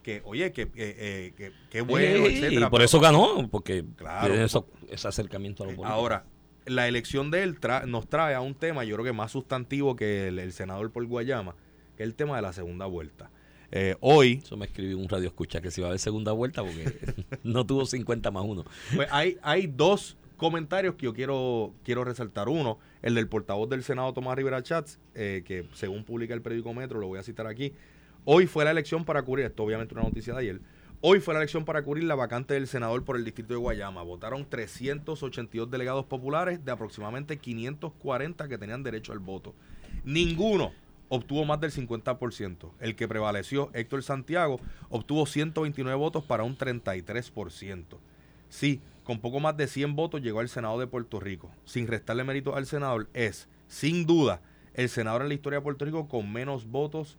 que, oye, que, eh, que, bueno, etcétera. Y por eso ganó, porque claro, ese acercamiento a lo político. Ahora, la elección de él nos trae a un tema, yo creo que más sustantivo que el, senador por Guayama, que es el tema de la segunda vuelta. Eh, hoy. Eso me escribió un radio escucha que si va a haber segunda vuelta porque no tuvo 50 más uno. Pues hay, hay dos comentarios que yo quiero, quiero resaltar. Uno, el del portavoz del Senado, Tomás Rivera Chats, eh, que según publica el periódico Metro, lo voy a citar aquí, Hoy fue la elección para cubrir, esto obviamente una noticia de ayer, hoy fue la elección para cubrir la vacante del senador por el distrito de Guayama. Votaron 382 delegados populares de aproximadamente 540 que tenían derecho al voto. Ninguno obtuvo más del 50%. El que prevaleció, Héctor Santiago, obtuvo 129 votos para un 33%. Sí, con poco más de 100 votos llegó al Senado de Puerto Rico. Sin restarle mérito al senador, es, sin duda, el senador en la historia de Puerto Rico con menos votos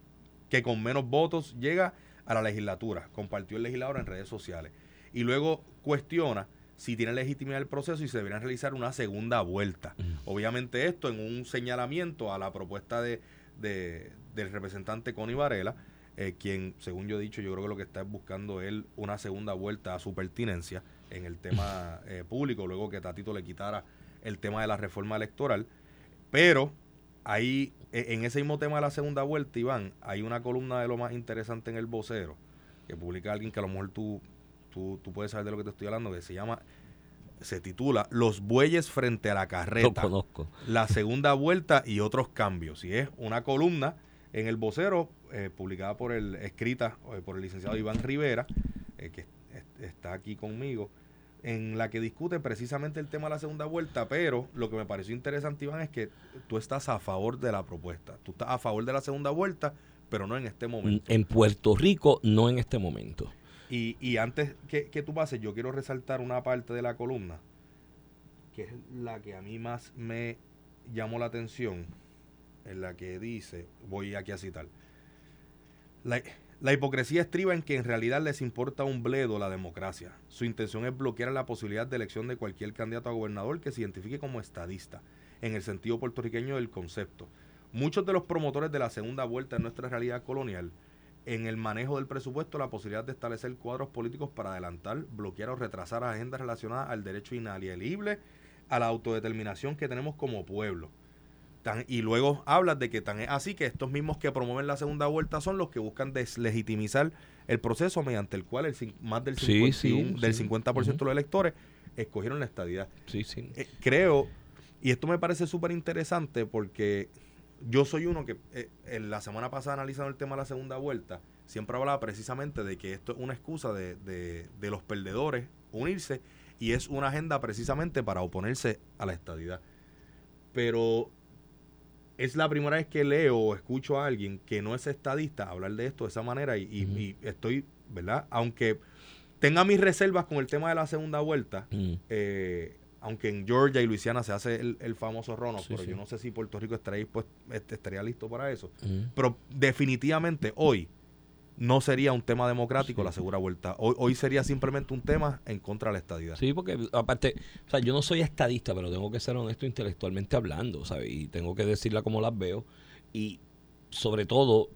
que con menos votos llega a la legislatura. Compartió el legislador en redes sociales. Y luego cuestiona si tiene legitimidad el proceso y se deberían realizar una segunda vuelta. Obviamente esto en un señalamiento a la propuesta de, del representante Connie Varela, eh, quien, según yo he dicho, yo creo que lo que está es buscando él una segunda vuelta a su pertinencia en el tema eh, público, luego que Tatito le quitara el tema de la reforma electoral. Pero ahí, e, en ese mismo tema de la segunda vuelta, Iván, hay una columna de lo más interesante en el vocero, que publica alguien que a lo mejor tú, tú, tú puedes saber de lo que te estoy hablando, que se llama se titula Los bueyes frente a la carreta. conozco. La segunda vuelta y otros cambios. Y es una columna en el vocero, eh, publicada por el, escrita eh, por el licenciado Iván Rivera, eh, que está aquí conmigo, en la que discute precisamente el tema de la segunda vuelta, pero lo que me pareció interesante, Iván, es que tú estás a favor de la propuesta. Tú estás a favor de la segunda vuelta, pero no en este momento. En Puerto Rico, no en este momento. Y, y antes que, que tú pases, yo quiero resaltar una parte de la columna, que es la que a mí más me llamó la atención, en la que dice, voy aquí a citar, la, la hipocresía estriba en que en realidad les importa un bledo la democracia. Su intención es bloquear la posibilidad de elección de cualquier candidato a gobernador que se identifique como estadista, en el sentido puertorriqueño del concepto. Muchos de los promotores de la segunda vuelta en nuestra realidad colonial, en el manejo del presupuesto, la posibilidad de establecer cuadros políticos para adelantar, bloquear o retrasar agendas relacionadas al derecho inalienable a la autodeterminación que tenemos como pueblo y luego hablas de que tan es así que estos mismos que promueven la segunda vuelta son los que buscan deslegitimizar el proceso mediante el cual el, más del, 50, del 50% de los electores escogieron la estadidad. Sí, sí. Eh, creo, y esto me parece súper interesante porque yo soy uno que eh, en la semana pasada analizando el tema de la segunda vuelta, siempre hablaba precisamente de que esto es una excusa de, de, de los perdedores unirse y es una agenda precisamente para oponerse a la estadidad. Pero es la primera vez que leo o escucho a alguien que no es estadista hablar de esto de esa manera y, estoy, ¿verdad? Aunque tenga mis reservas con el tema de la segunda vuelta, eh, aunque en Georgia y Luisiana se hace el, famoso rono, pero yo no sé si Puerto Rico estaría, pues, estaría listo para eso. Pero definitivamente hoy no sería un tema democrático la segura vuelta. Hoy, hoy sería simplemente un tema en contra de la estadidad. Sí, porque aparte, o sea, yo no soy estadista, pero tengo que ser honesto intelectualmente hablando, ¿sabes? Y tengo que decirla como las veo. Y sobre todo,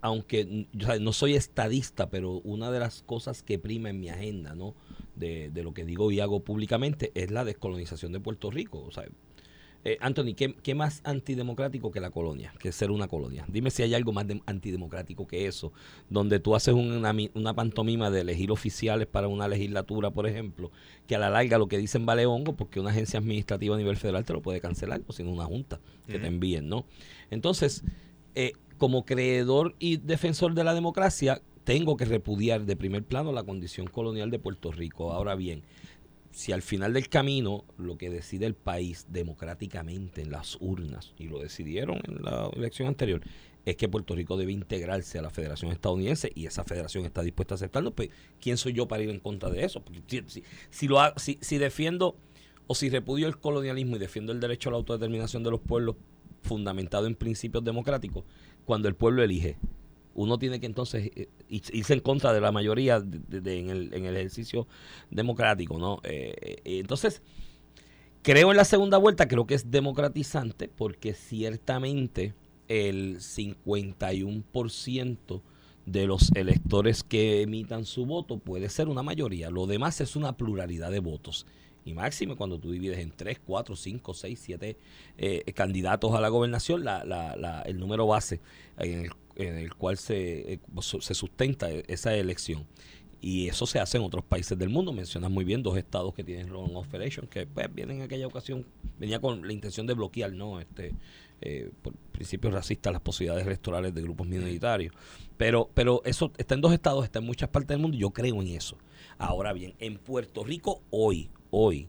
aunque no soy estadista, pero una de las cosas que prima en mi agenda, ¿no? De, de, lo que digo y hago públicamente es la descolonización de Puerto Rico. O sea, eh, Anthony, ¿qué, más antidemocrático que la colonia? Que ser una colonia. Dime si hay algo más antidemocrático que eso, donde tú haces una, una, pantomima de elegir oficiales para una legislatura, por ejemplo, que a la larga lo que dicen vale hongo, porque una agencia administrativa a nivel federal te lo puede cancelar, o sino una junta que te envíen, ¿no? Entonces, eh, como creedor y defensor de la democracia, tengo que repudiar de primer plano la condición colonial de Puerto Rico. Ahora bien, si al final del camino lo que decide el país democráticamente en las urnas, y lo decidieron en la elección anterior, es que Puerto Rico debe integrarse a la Federación Estadounidense y esa federación está dispuesta a aceptarlo, pues ¿quién soy yo para ir en contra de eso? Porque si, lo, si, si defiendo o si repudio el colonialismo y defiendo el derecho a la autodeterminación de los pueblos fundamentado en principios democráticos, cuando el pueblo elige uno tiene que entonces eh, irse en contra de la mayoría en, el, en, el, ejercicio democrático, ¿no? Eh, eh, entonces, creo en la segunda vuelta, creo que es democratizante porque ciertamente el 51% de los electores que emitan su voto puede ser una mayoría. Lo demás es una pluralidad de votos. Y máximo cuando tú divides en 3, 4, 5, 6, 7 candidatos a la gobernación, la, la, la, el número base en el en el cual se, eh, se sustenta e, esa elección. Y eso se hace en otros países del mundo. Mencionas muy bien dos estados que tienen of Election, que pues, vienen en aquella ocasión, venía con la intención de bloquear, ¿no? Este, eh, por principios racistas, las posibilidades electorales de grupos minoritarios. Pero, pero eso está en dos estados, está en muchas partes del mundo. Yo creo en eso. Ahora bien, en Puerto Rico, hoy, hoy,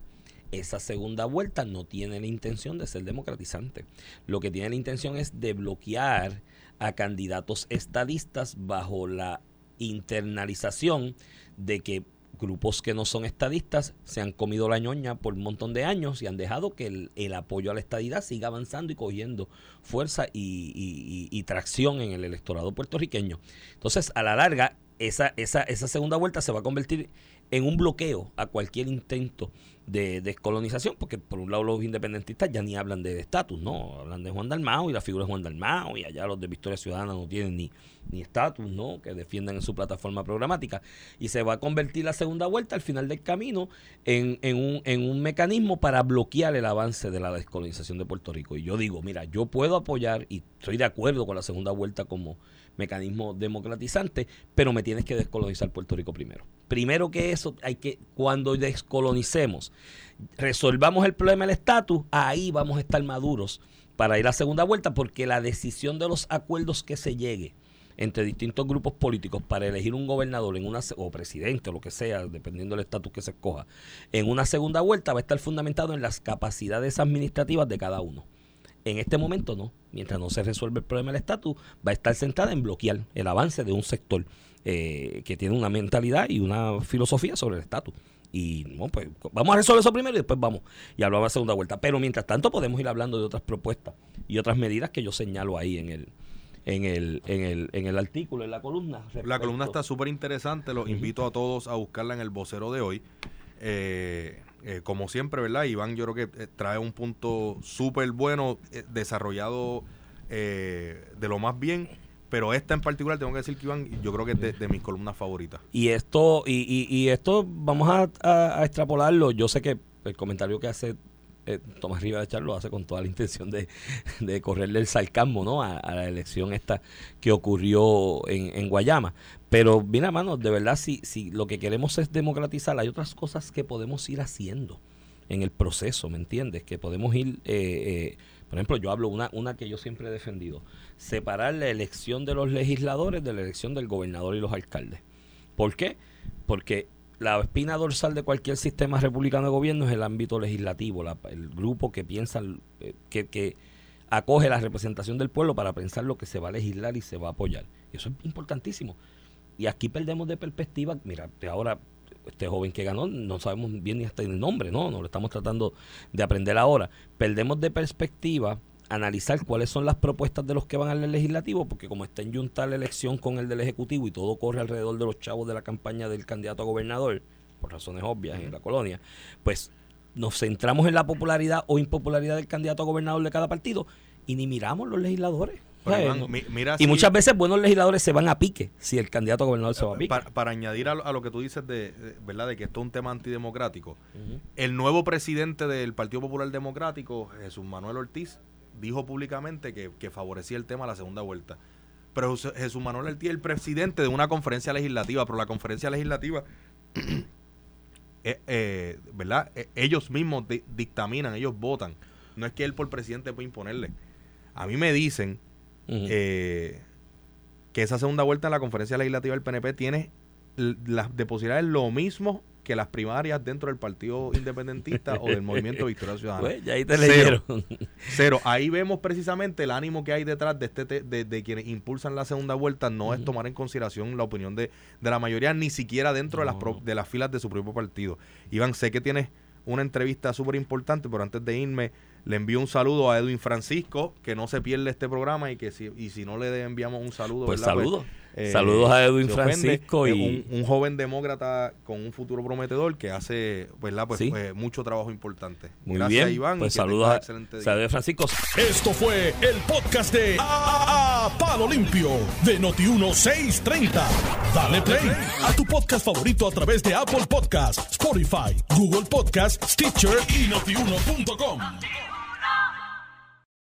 esa segunda vuelta no tiene la intención de ser democratizante. Lo que tiene la intención es de bloquear a candidatos estadistas bajo la internalización de que grupos que no son estadistas se han comido la ñoña por un montón de años y han dejado que el, el apoyo a la estadidad siga avanzando y cogiendo fuerza y, y- y- tracción en el electorado puertorriqueño. Entonces, a la larga, esa, esa, esa segunda vuelta se va a convertir en un bloqueo a cualquier intento de descolonización, porque por un lado los independentistas ya ni hablan de estatus, ¿no? Hablan de Juan Dalmao y la figura de Juan Dalmao, y allá los de Victoria Ciudadana no tienen ni estatus, ¿no? Que defiendan en su plataforma programática. Y se va a convertir la segunda vuelta al final del camino en, en un, en un mecanismo para bloquear el avance de la descolonización de Puerto Rico. Y yo digo, mira, yo puedo apoyar y estoy de acuerdo con la segunda vuelta como mecanismo democratizante, pero me tienes que descolonizar Puerto Rico primero. Primero que eso, hay que, cuando descolonicemos, resolvamos el problema del estatus, ahí vamos a estar maduros para ir a segunda vuelta, porque la decisión de los acuerdos que se llegue entre distintos grupos políticos para elegir un gobernador en una o presidente o lo que sea, dependiendo del estatus que se escoja, en una segunda vuelta va a estar fundamentado en las capacidades administrativas de cada uno. En este momento no, mientras no se resuelve el problema del estatus, va a estar centrada en bloquear el avance de un sector eh, que tiene una mentalidad y una filosofía sobre el estatus. Y no, pues vamos a resolver eso primero y después vamos y hablamos de la segunda vuelta. Pero mientras tanto podemos ir hablando de otras propuestas y otras medidas que yo señalo ahí en el, en el, en el, en el artículo, en la columna. La columna está súper interesante, los invito a todos a buscarla en el vocero de hoy. Eh, eh, como siempre, ¿verdad? Iván yo creo que eh, trae un punto súper bueno, eh, desarrollado eh, de lo más bien, pero esta en particular, tengo que decir que Iván, yo creo que es de, mis columnas favoritas. Y esto, y, y, y esto vamos a, extrapolarlo. Yo sé que el comentario que hace Tomás Rivera de Charlo hace con toda la intención de, correrle el sarcasmo ¿no? a, la elección esta que ocurrió en Guayama. Pero, mira, mano, de verdad, si, si lo que queremos es democratizar, hay otras cosas que podemos ir haciendo en el proceso, ¿me entiendes? Que podemos ir, eh, eh, por ejemplo, yo hablo una, una que yo siempre he defendido, separar la elección de los legisladores de la elección del gobernador y los alcaldes. ¿Por qué? Porque la espina dorsal de cualquier sistema republicano de gobierno es el ámbito legislativo, la- el grupo que piensa, eh, que, que acoge la representación del pueblo para pensar lo que se va a legislar y se va a apoyar. Y eso es importantísimo. Y aquí perdemos de perspectiva, mira, ahora este joven que ganó, no sabemos bien ni hasta el nombre, ¿no? No lo estamos tratando de aprender ahora. Perdemos de perspectiva analizar cuáles son las propuestas de los que van al legislativo, porque como está en junta la elección con el del ejecutivo y todo corre alrededor de los chavos de la campaña del candidato a gobernador, por razones obvias en la colonia, pues nos centramos en la popularidad o impopularidad del candidato a gobernador de cada partido y ni miramos los legisladores. Pero, ¿sabes? Iván, No- mi- mira y si- muchas veces buenos legisladores se van a pique si el candidato a gobernador se va a pique. para, para añadir a, lo- a lo que tú dices de, de- verdad de que esto es un tema antidemocrático. El nuevo presidente del Partido Popular Democrático Jesús Manuel Ortiz dijo públicamente que, que favorecía el tema a la segunda vuelta. Pero Jesús- Manuel Ortiz es el presidente de una conferencia legislativa pero la conferencia legislativa eh, eh, verdad Eh, ellos mismos di- dictaminan ellos votan. No es que él por presidente puede imponerle. A mí me dicen Eh, que esa segunda vuelta en la conferencia legislativa del PNP tiene las de posibilidades lo mismo que las primarias dentro del Partido Independentista o del Movimiento Victoria Ciudadana. Pues, ya ahí te Cero. leyeron. Cero. Ahí vemos precisamente el ánimo que hay detrás de este te- de, de quienes impulsan la segunda vuelta. No es tomar en consideración la opinión de, de la mayoría, ni siquiera dentro de, las pro- de las filas de su propio partido. Iván, sé que tienes una entrevista súper importante, pero antes de irme, le envío un saludo a Edwin Francisco, que no se pierde este programa y que si, y si no le enviamos un saludo, Pues saludos. eh, Saludos a Edwin ofende. Francisco y- un, un joven demócrata con un futuro prometedor que hace ¿verdad? Pues, Sí. pues, mucho trabajo importante. Muy Gracias, bien. Iván. pues saludos a, excelente día. saludos a Francisco. Esto fue el podcast de A, Palo Limpio de Noti1630. Dale play a tu podcast favorito a través de Apple Podcasts, Spotify, Google Podcasts, Stitcher y notiuno.com.